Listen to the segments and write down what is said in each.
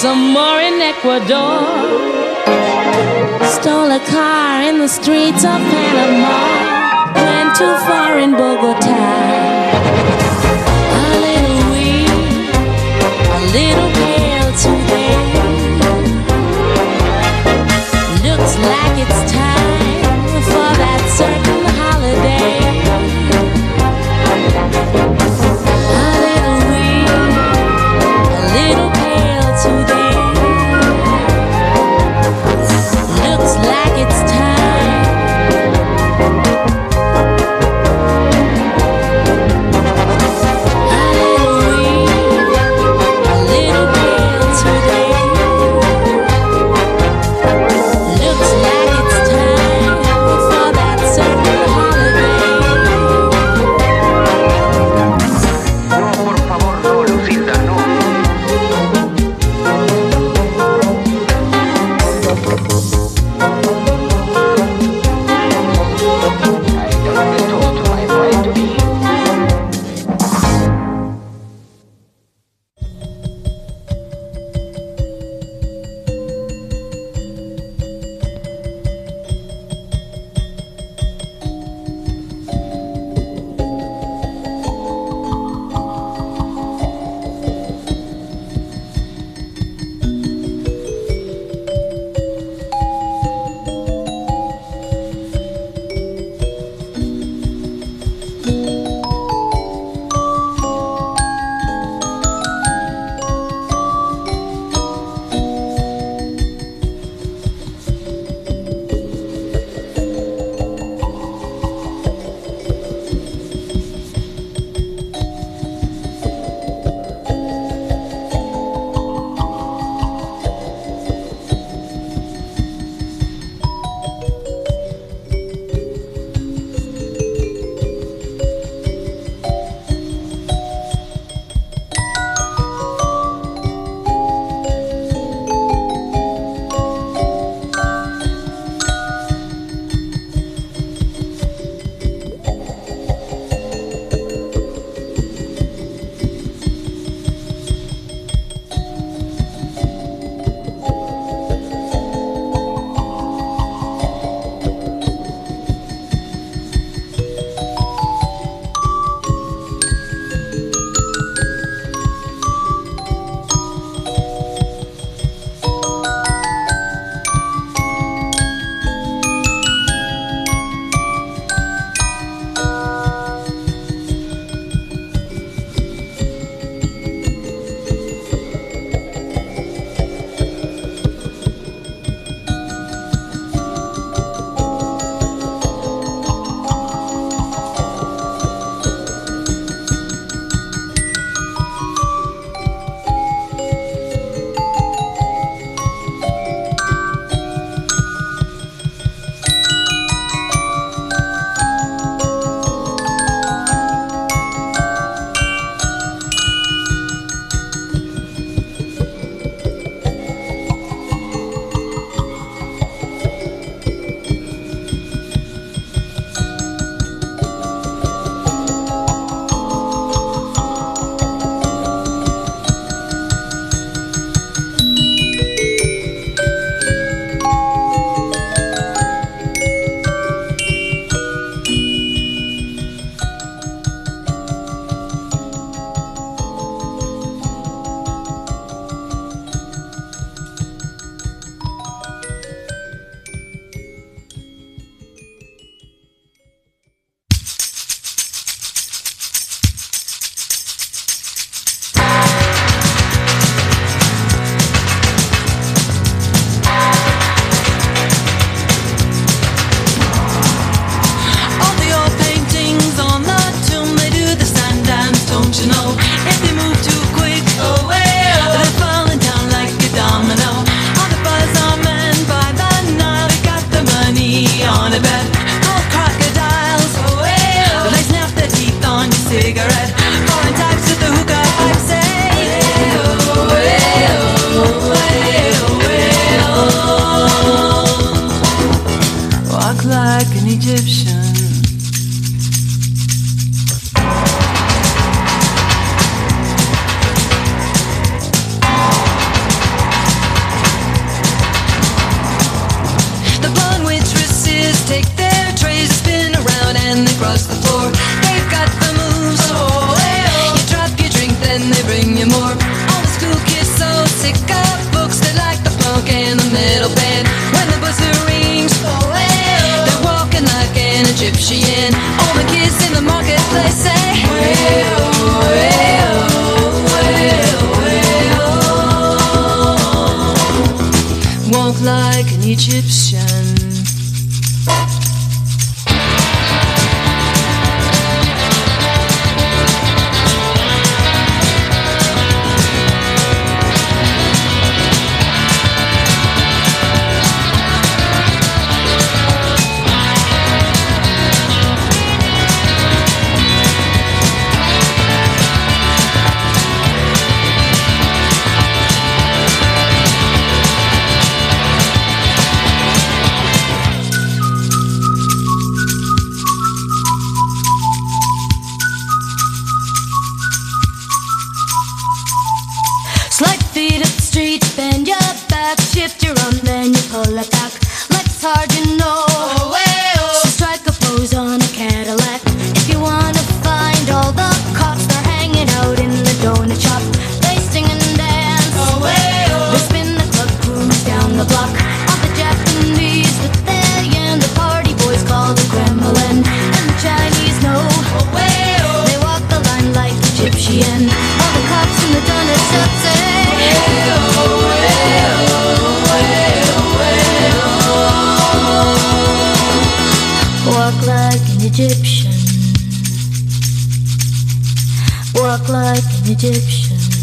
some more in Ecuador. Stole a car in the streets of Panama. Went too far in Bogota. A little weak, a little pale today. Looks like it's time take their trays, spin around and they cross the floor. They've got the moves, oh, hey, oh. You drop your drink, then they bring you more. All the school kids so sick of books, they like the punk and the metal band. When the buzzer rings, oh, hey, oh. They're walking like an Egyptian. All the kids in the marketplace say, hey, oh, hey, oh, oh, hey, oh. Walk like an Egyptian. walk like an Egyptian.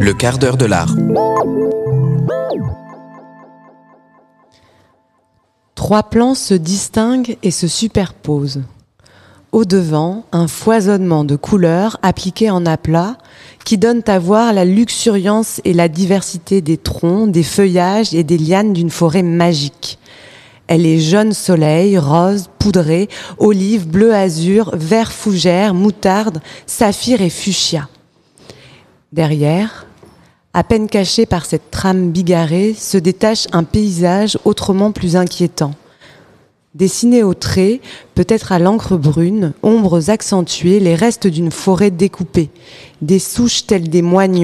Le quart d'heure de l'art. Trois plans se distinguent et se superposent. Au devant, un foisonnement de couleurs appliquées en aplat qui donnent à voir la luxuriance et la diversité des troncs, des feuillages et des lianes d'une forêt magique. Elle est jaune soleil, rose, poudré, olive, bleu azur, vert fougère, moutarde, saphir et fuchsia. Derrière, à peine caché par cette trame bigarrée, se détache un paysage autrement plus inquiétant. Dessiné au trait, peut-être à l'encre brune, ombres accentuées, les restes d'une forêt découpée, des souches telles des moignons